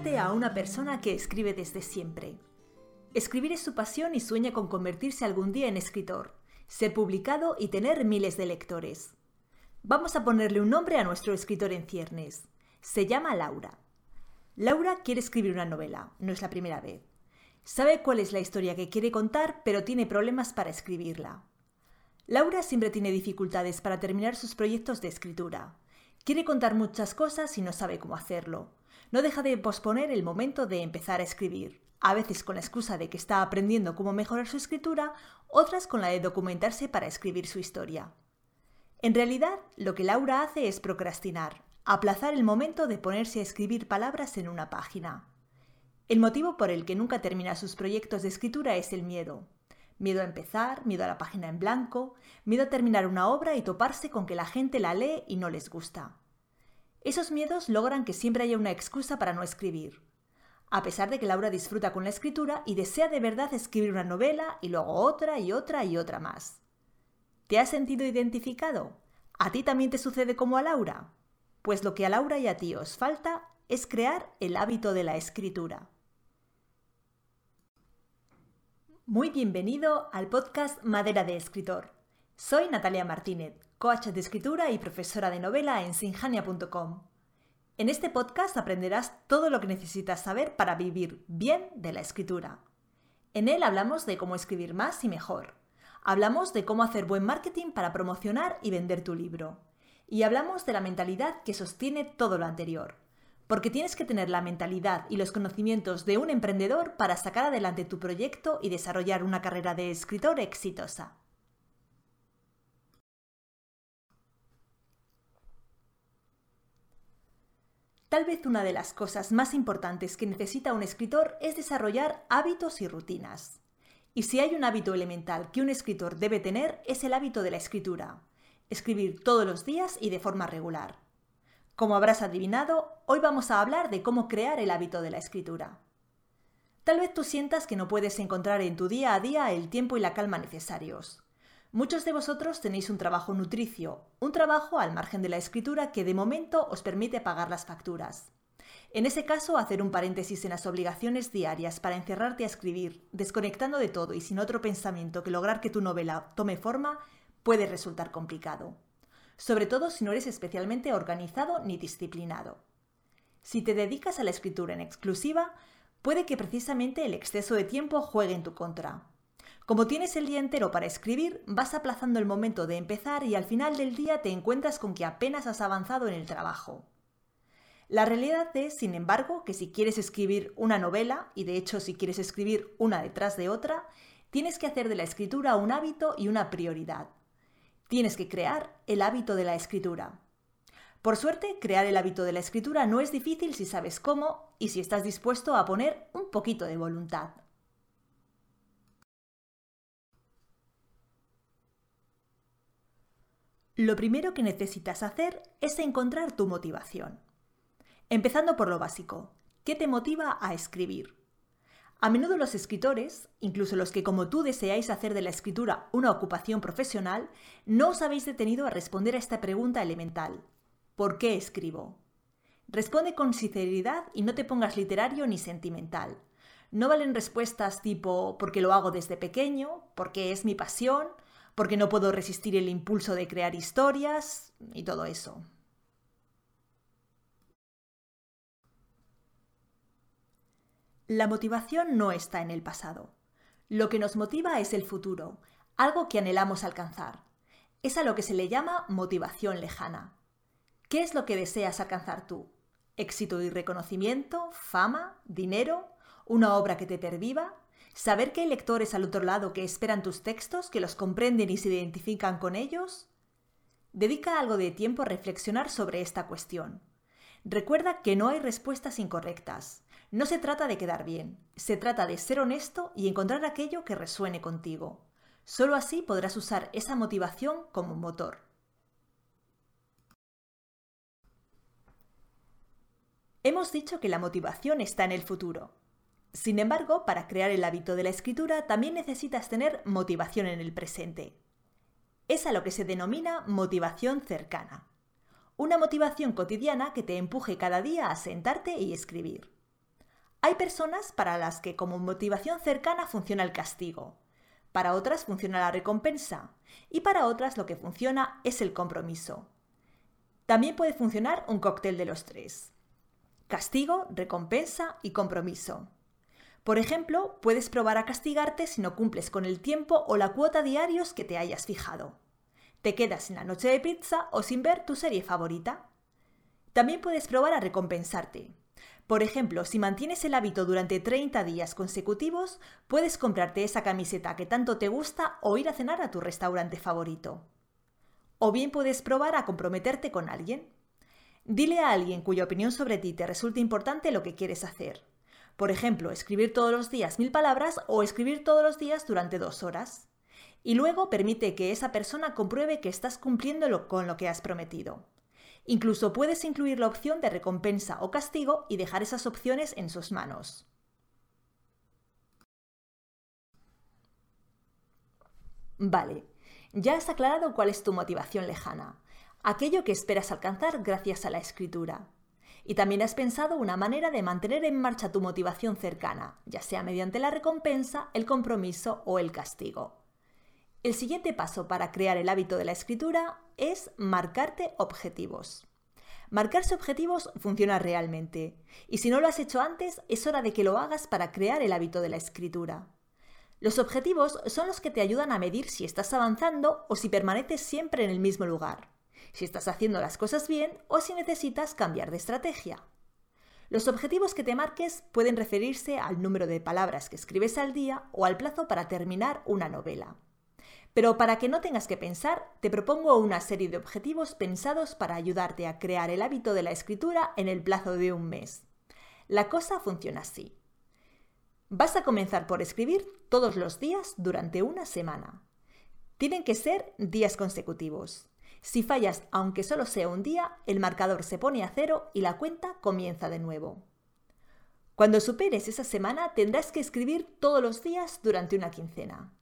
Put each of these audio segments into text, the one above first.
A una persona que escribe desde siempre. Escribir es su pasión y sueña con convertirse algún día en escritor, ser publicado y tener miles de lectores. Vamos a ponerle un nombre a nuestro escritor en ciernes. Se llama Laura. Laura quiere escribir una novela, no es la primera vez. Sabe cuál es la historia que quiere contar, pero tiene problemas para escribirla. Laura siempre tiene dificultades para terminar sus proyectos de escritura. Quiere contar muchas cosas y no sabe cómo hacerlo. No deja de posponer el momento de empezar a escribir, a veces con la excusa de que está aprendiendo cómo mejorar su escritura, otras con la de documentarse para escribir su historia. En realidad, lo que Laura hace es procrastinar, aplazar el momento de ponerse a escribir palabras en una página. El motivo por el que nunca termina sus proyectos de escritura es el miedo. Miedo a empezar, miedo a la página en blanco, miedo a terminar una obra y toparse con que la gente la lee y no les gusta. Esos miedos logran que siempre haya una excusa para no escribir. A pesar de que Laura disfruta con la escritura y desea de verdad escribir una novela y luego otra y otra y otra más. ¿Te has sentido identificado? ¿A ti también te sucede como a Laura? Pues lo que a Laura y a ti os falta es crear el hábito de la escritura. Muy bienvenido al podcast Madera de Escritor. Soy Natalia Martínez, coach de escritura y profesora de novela en sinjania.com. En este podcast aprenderás todo lo que necesitas saber para vivir bien de la escritura. En él hablamos de cómo escribir más y mejor. Hablamos de cómo hacer buen marketing para promocionar y vender tu libro. Y hablamos de la mentalidad que sostiene todo lo anterior porque tienes que tener la mentalidad y los conocimientos de un emprendedor para sacar adelante tu proyecto y desarrollar una carrera de escritor exitosa. Tal vez una de las cosas más importantes que necesita un escritor es desarrollar hábitos y rutinas. Y si hay un hábito elemental que un escritor debe tener es el hábito de la escritura. Escribir todos los días y de forma regular. Como habrás adivinado, hoy vamos a hablar de cómo crear el hábito de la escritura. Tal vez tú sientas que no puedes encontrar en tu día a día el tiempo y la calma necesarios. Muchos de vosotros tenéis un trabajo nutricio, un trabajo al margen de la escritura que de momento os permite pagar las facturas. En ese caso, hacer un paréntesis en las obligaciones diarias para encerrarte a escribir, desconectando de todo y sin otro pensamiento que lograr que tu novela tome forma, puede resultar complicado sobre todo si no eres especialmente organizado ni disciplinado. Si te dedicas a la escritura en exclusiva, puede que precisamente el exceso de tiempo juegue en tu contra. Como tienes el día entero para escribir, vas aplazando el momento de empezar y al final del día te encuentras con que apenas has avanzado en el trabajo. La realidad es, sin embargo, que si quieres escribir una novela, y de hecho si quieres escribir una detrás de otra, tienes que hacer de la escritura un hábito y una prioridad. Tienes que crear el hábito de la escritura. Por suerte, crear el hábito de la escritura no es difícil si sabes cómo y si estás dispuesto a poner un poquito de voluntad. Lo primero que necesitas hacer es encontrar tu motivación. Empezando por lo básico, ¿qué te motiva a escribir? A menudo los escritores, incluso los que como tú deseáis hacer de la escritura una ocupación profesional, no os habéis detenido a responder a esta pregunta elemental. ¿Por qué escribo? Responde con sinceridad y no te pongas literario ni sentimental. No valen respuestas tipo porque lo hago desde pequeño, porque es mi pasión, porque no puedo resistir el impulso de crear historias y todo eso. La motivación no está en el pasado. Lo que nos motiva es el futuro, algo que anhelamos alcanzar. Es a lo que se le llama motivación lejana. ¿Qué es lo que deseas alcanzar tú? ¿Éxito y reconocimiento? ¿Fama? ¿Dinero? ¿Una obra que te perviva? ¿Saber que hay lectores al otro lado que esperan tus textos, que los comprenden y se identifican con ellos? Dedica algo de tiempo a reflexionar sobre esta cuestión. Recuerda que no hay respuestas incorrectas. No se trata de quedar bien, se trata de ser honesto y encontrar aquello que resuene contigo. Solo así podrás usar esa motivación como motor. Hemos dicho que la motivación está en el futuro. Sin embargo, para crear el hábito de la escritura también necesitas tener motivación en el presente. Es a lo que se denomina motivación cercana. Una motivación cotidiana que te empuje cada día a sentarte y escribir. Hay personas para las que como motivación cercana funciona el castigo, para otras funciona la recompensa y para otras lo que funciona es el compromiso. También puede funcionar un cóctel de los tres. Castigo, recompensa y compromiso. Por ejemplo, puedes probar a castigarte si no cumples con el tiempo o la cuota diarios que te hayas fijado. Te quedas en la noche de pizza o sin ver tu serie favorita. También puedes probar a recompensarte. Por ejemplo, si mantienes el hábito durante 30 días consecutivos, puedes comprarte esa camiseta que tanto te gusta o ir a cenar a tu restaurante favorito. O bien puedes probar a comprometerte con alguien. Dile a alguien cuya opinión sobre ti te resulte importante lo que quieres hacer. Por ejemplo, escribir todos los días mil palabras o escribir todos los días durante dos horas. Y luego permite que esa persona compruebe que estás cumpliendo con lo que has prometido. Incluso puedes incluir la opción de recompensa o castigo y dejar esas opciones en sus manos. Vale, ya has aclarado cuál es tu motivación lejana, aquello que esperas alcanzar gracias a la escritura. Y también has pensado una manera de mantener en marcha tu motivación cercana, ya sea mediante la recompensa, el compromiso o el castigo. El siguiente paso para crear el hábito de la escritura es marcarte objetivos. Marcarse objetivos funciona realmente, y si no lo has hecho antes, es hora de que lo hagas para crear el hábito de la escritura. Los objetivos son los que te ayudan a medir si estás avanzando o si permaneces siempre en el mismo lugar, si estás haciendo las cosas bien o si necesitas cambiar de estrategia. Los objetivos que te marques pueden referirse al número de palabras que escribes al día o al plazo para terminar una novela. Pero para que no tengas que pensar, te propongo una serie de objetivos pensados para ayudarte a crear el hábito de la escritura en el plazo de un mes. La cosa funciona así. Vas a comenzar por escribir todos los días durante una semana. Tienen que ser días consecutivos. Si fallas, aunque solo sea un día, el marcador se pone a cero y la cuenta comienza de nuevo. Cuando superes esa semana tendrás que escribir todos los días durante una quincena.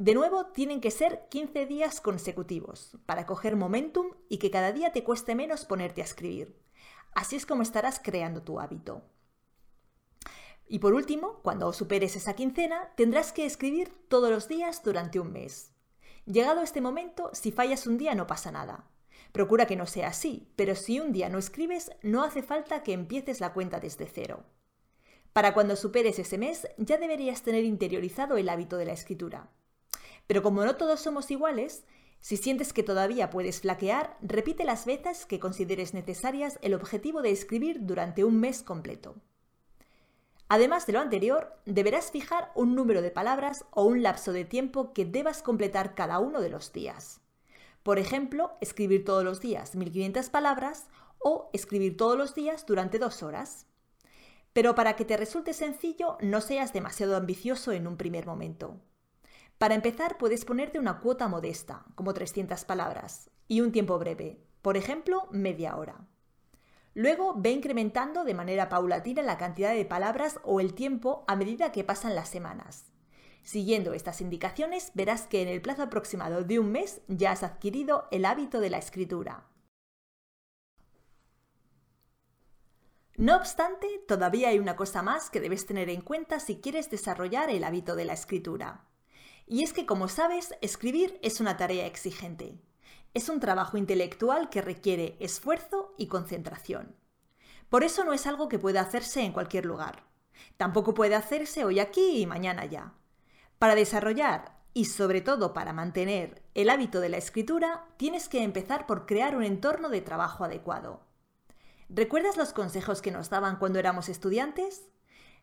De nuevo, tienen que ser 15 días consecutivos para coger momentum y que cada día te cueste menos ponerte a escribir. Así es como estarás creando tu hábito. Y por último, cuando superes esa quincena, tendrás que escribir todos los días durante un mes. Llegado este momento, si fallas un día no pasa nada. Procura que no sea así, pero si un día no escribes, no hace falta que empieces la cuenta desde cero. Para cuando superes ese mes, ya deberías tener interiorizado el hábito de la escritura. Pero como no todos somos iguales, si sientes que todavía puedes flaquear, repite las veces que consideres necesarias el objetivo de escribir durante un mes completo. Además de lo anterior, deberás fijar un número de palabras o un lapso de tiempo que debas completar cada uno de los días. Por ejemplo, escribir todos los días 1500 palabras o escribir todos los días durante dos horas. Pero para que te resulte sencillo, no seas demasiado ambicioso en un primer momento. Para empezar, puedes ponerte una cuota modesta, como 300 palabras, y un tiempo breve, por ejemplo, media hora. Luego ve incrementando de manera paulatina la cantidad de palabras o el tiempo a medida que pasan las semanas. Siguiendo estas indicaciones, verás que en el plazo aproximado de un mes ya has adquirido el hábito de la escritura. No obstante, todavía hay una cosa más que debes tener en cuenta si quieres desarrollar el hábito de la escritura. Y es que, como sabes, escribir es una tarea exigente. Es un trabajo intelectual que requiere esfuerzo y concentración. Por eso no es algo que pueda hacerse en cualquier lugar. Tampoco puede hacerse hoy aquí y mañana ya. Para desarrollar y sobre todo para mantener el hábito de la escritura, tienes que empezar por crear un entorno de trabajo adecuado. ¿Recuerdas los consejos que nos daban cuando éramos estudiantes?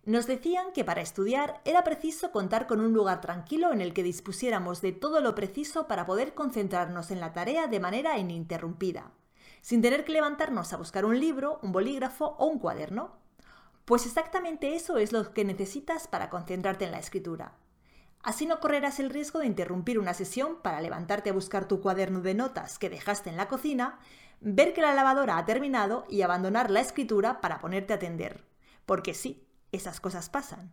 Nos decían que para estudiar era preciso contar con un lugar tranquilo en el que dispusiéramos de todo lo preciso para poder concentrarnos en la tarea de manera ininterrumpida, sin tener que levantarnos a buscar un libro, un bolígrafo o un cuaderno. Pues exactamente eso es lo que necesitas para concentrarte en la escritura. Así no correrás el riesgo de interrumpir una sesión para levantarte a buscar tu cuaderno de notas que dejaste en la cocina, ver que la lavadora ha terminado y abandonar la escritura para ponerte a atender. Porque sí, esas cosas pasan.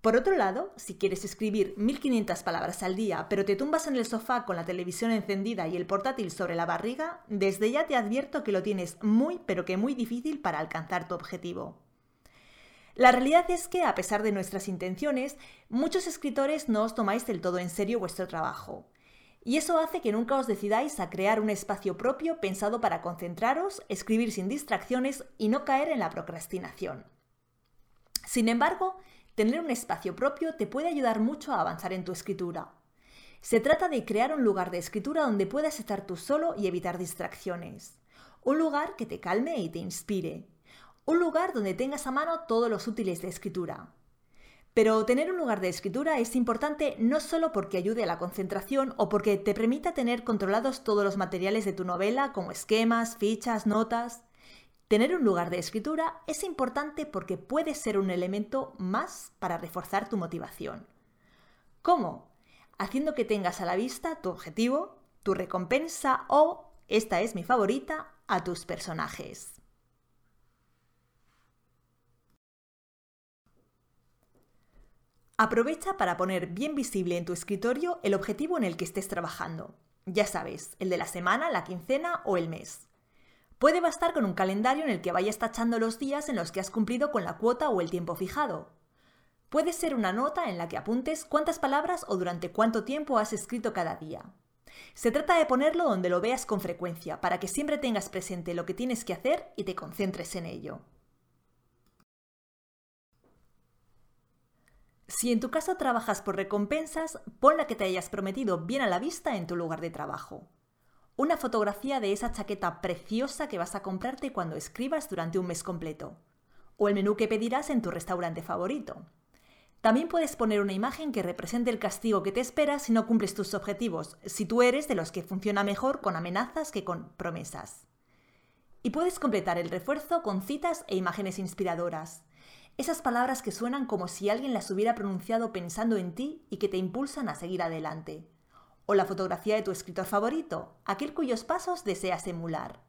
Por otro lado, si quieres escribir 1500 palabras al día, pero te tumbas en el sofá con la televisión encendida y el portátil sobre la barriga, desde ya te advierto que lo tienes muy, pero que muy difícil para alcanzar tu objetivo. La realidad es que, a pesar de nuestras intenciones, muchos escritores no os tomáis del todo en serio vuestro trabajo. Y eso hace que nunca os decidáis a crear un espacio propio pensado para concentraros, escribir sin distracciones y no caer en la procrastinación. Sin embargo, tener un espacio propio te puede ayudar mucho a avanzar en tu escritura. Se trata de crear un lugar de escritura donde puedas estar tú solo y evitar distracciones. Un lugar que te calme y te inspire. Un lugar donde tengas a mano todos los útiles de escritura. Pero tener un lugar de escritura es importante no solo porque ayude a la concentración o porque te permita tener controlados todos los materiales de tu novela, como esquemas, fichas, notas. Tener un lugar de escritura es importante porque puede ser un elemento más para reforzar tu motivación. ¿Cómo? Haciendo que tengas a la vista tu objetivo, tu recompensa o, esta es mi favorita, a tus personajes. Aprovecha para poner bien visible en tu escritorio el objetivo en el que estés trabajando. Ya sabes, el de la semana, la quincena o el mes. Puede bastar con un calendario en el que vayas tachando los días en los que has cumplido con la cuota o el tiempo fijado. Puede ser una nota en la que apuntes cuántas palabras o durante cuánto tiempo has escrito cada día. Se trata de ponerlo donde lo veas con frecuencia, para que siempre tengas presente lo que tienes que hacer y te concentres en ello. Si en tu caso trabajas por recompensas, pon la que te hayas prometido bien a la vista en tu lugar de trabajo. Una fotografía de esa chaqueta preciosa que vas a comprarte cuando escribas durante un mes completo. O el menú que pedirás en tu restaurante favorito. También puedes poner una imagen que represente el castigo que te espera si no cumples tus objetivos, si tú eres de los que funciona mejor con amenazas que con promesas. Y puedes completar el refuerzo con citas e imágenes inspiradoras. Esas palabras que suenan como si alguien las hubiera pronunciado pensando en ti y que te impulsan a seguir adelante. O la fotografía de tu escritor favorito, aquel cuyos pasos deseas emular.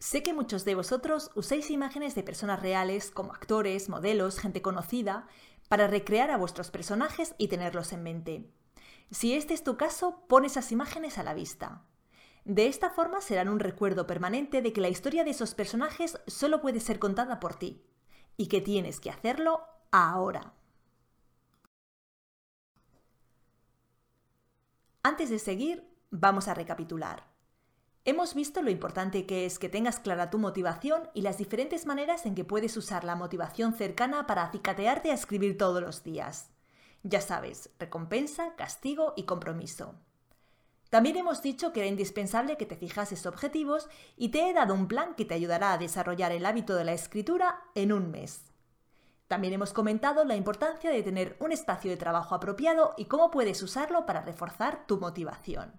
Sé que muchos de vosotros usáis imágenes de personas reales como actores, modelos, gente conocida, para recrear a vuestros personajes y tenerlos en mente. Si este es tu caso, pon esas imágenes a la vista. De esta forma serán un recuerdo permanente de que la historia de esos personajes solo puede ser contada por ti y que tienes que hacerlo ahora. Antes de seguir, vamos a recapitular. Hemos visto lo importante que es que tengas clara tu motivación y las diferentes maneras en que puedes usar la motivación cercana para acicatearte a escribir todos los días. Ya sabes, recompensa, castigo y compromiso. También hemos dicho que era indispensable que te fijases objetivos y te he dado un plan que te ayudará a desarrollar el hábito de la escritura en un mes. También hemos comentado la importancia de tener un espacio de trabajo apropiado y cómo puedes usarlo para reforzar tu motivación.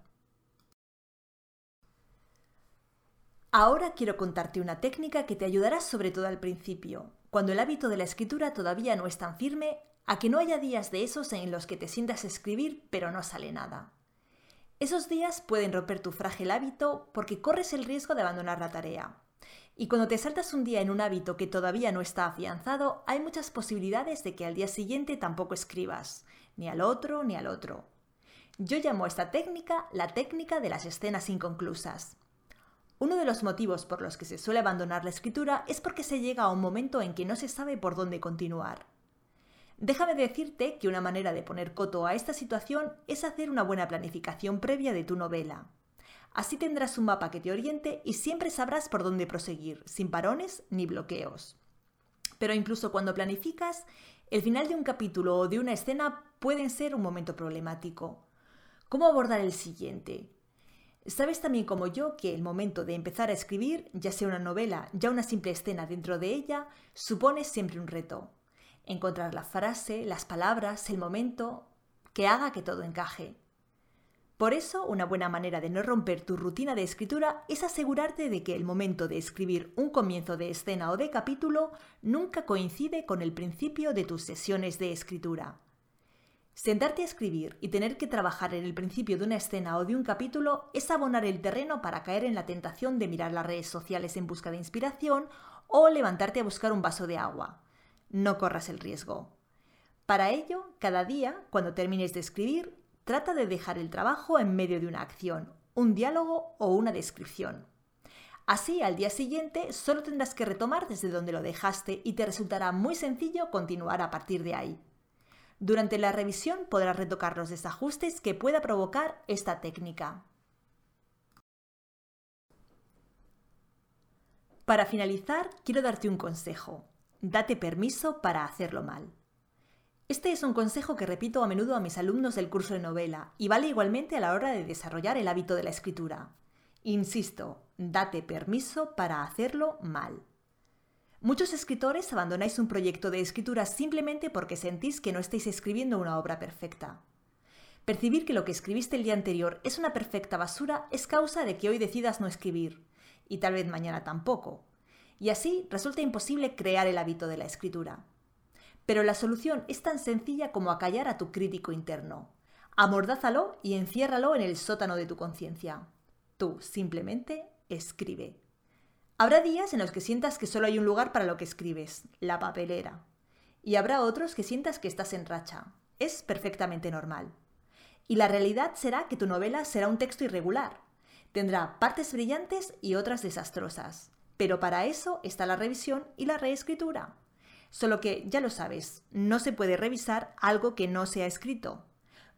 Ahora quiero contarte una técnica que te ayudará sobre todo al principio, cuando el hábito de la escritura todavía no es tan firme, a que no haya días de esos en los que te sientas a escribir pero no sale nada. Esos días pueden romper tu frágil hábito porque corres el riesgo de abandonar la tarea. Y cuando te saltas un día en un hábito que todavía no está afianzado, hay muchas posibilidades de que al día siguiente tampoco escribas, ni al otro ni al otro. Yo llamo a esta técnica la técnica de las escenas inconclusas. Uno de los motivos por los que se suele abandonar la escritura es porque se llega a un momento en que no se sabe por dónde continuar. Déjame decirte que una manera de poner coto a esta situación es hacer una buena planificación previa de tu novela. Así tendrás un mapa que te oriente y siempre sabrás por dónde proseguir, sin parones ni bloqueos. Pero incluso cuando planificas, el final de un capítulo o de una escena pueden ser un momento problemático. ¿Cómo abordar el siguiente? Sabes también como yo que el momento de empezar a escribir, ya sea una novela, ya una simple escena dentro de ella, supone siempre un reto encontrar la frase, las palabras, el momento que haga que todo encaje. Por eso, una buena manera de no romper tu rutina de escritura es asegurarte de que el momento de escribir un comienzo de escena o de capítulo nunca coincide con el principio de tus sesiones de escritura. Sentarte a escribir y tener que trabajar en el principio de una escena o de un capítulo es abonar el terreno para caer en la tentación de mirar las redes sociales en busca de inspiración o levantarte a buscar un vaso de agua no corras el riesgo. Para ello, cada día, cuando termines de escribir, trata de dejar el trabajo en medio de una acción, un diálogo o una descripción. Así, al día siguiente, solo tendrás que retomar desde donde lo dejaste y te resultará muy sencillo continuar a partir de ahí. Durante la revisión podrás retocar los desajustes que pueda provocar esta técnica. Para finalizar, quiero darte un consejo. Date permiso para hacerlo mal. Este es un consejo que repito a menudo a mis alumnos del curso de novela y vale igualmente a la hora de desarrollar el hábito de la escritura. Insisto, date permiso para hacerlo mal. Muchos escritores abandonáis un proyecto de escritura simplemente porque sentís que no estáis escribiendo una obra perfecta. Percibir que lo que escribiste el día anterior es una perfecta basura es causa de que hoy decidas no escribir, y tal vez mañana tampoco. Y así resulta imposible crear el hábito de la escritura. Pero la solución es tan sencilla como acallar a tu crítico interno. Amordázalo y enciérralo en el sótano de tu conciencia. Tú simplemente escribe. Habrá días en los que sientas que solo hay un lugar para lo que escribes, la papelera. Y habrá otros que sientas que estás en racha. Es perfectamente normal. Y la realidad será que tu novela será un texto irregular. Tendrá partes brillantes y otras desastrosas. Pero para eso está la revisión y la reescritura. Solo que, ya lo sabes, no se puede revisar algo que no se ha escrito.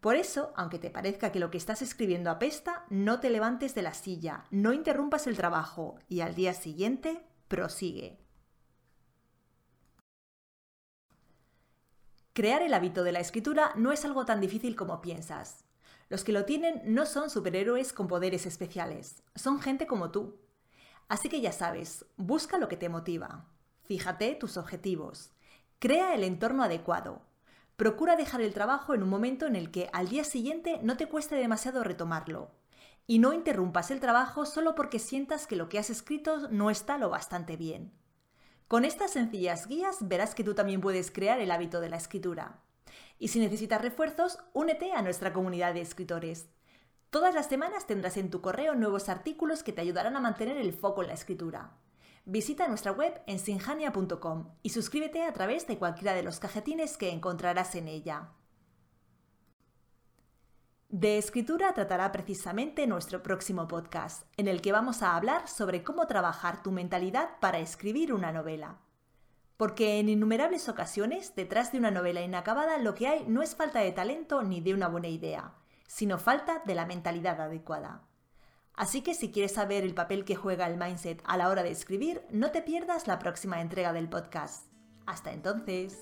Por eso, aunque te parezca que lo que estás escribiendo apesta, no te levantes de la silla, no interrumpas el trabajo y al día siguiente prosigue. Crear el hábito de la escritura no es algo tan difícil como piensas. Los que lo tienen no son superhéroes con poderes especiales, son gente como tú. Así que ya sabes, busca lo que te motiva, fíjate tus objetivos, crea el entorno adecuado, Procura dejar el trabajo en un momento en el que al día siguiente no te cueste demasiado retomarlo. Y no interrumpas el trabajo solo porque sientas que lo que has escrito no está lo bastante bien. Con estas sencillas guías verás que tú también puedes crear el hábito de la escritura. Y si necesitas refuerzos, únete a nuestra comunidad de escritores. Todas las semanas tendrás en tu correo nuevos artículos que te ayudarán a mantener el foco en la escritura. Visita nuestra web en sinjania.com y suscríbete a través de cualquiera de los cajetines que encontrarás en ella. De escritura tratará precisamente nuestro próximo podcast, en el que vamos a hablar sobre cómo trabajar tu mentalidad para escribir una novela. Porque en innumerables ocasiones, detrás de una novela inacabada, lo que hay no es falta de talento ni de una buena idea, sino falta de la mentalidad adecuada. Así que si quieres saber el papel que juega el mindset a la hora de escribir, no te pierdas la próxima entrega del podcast. Hasta entonces.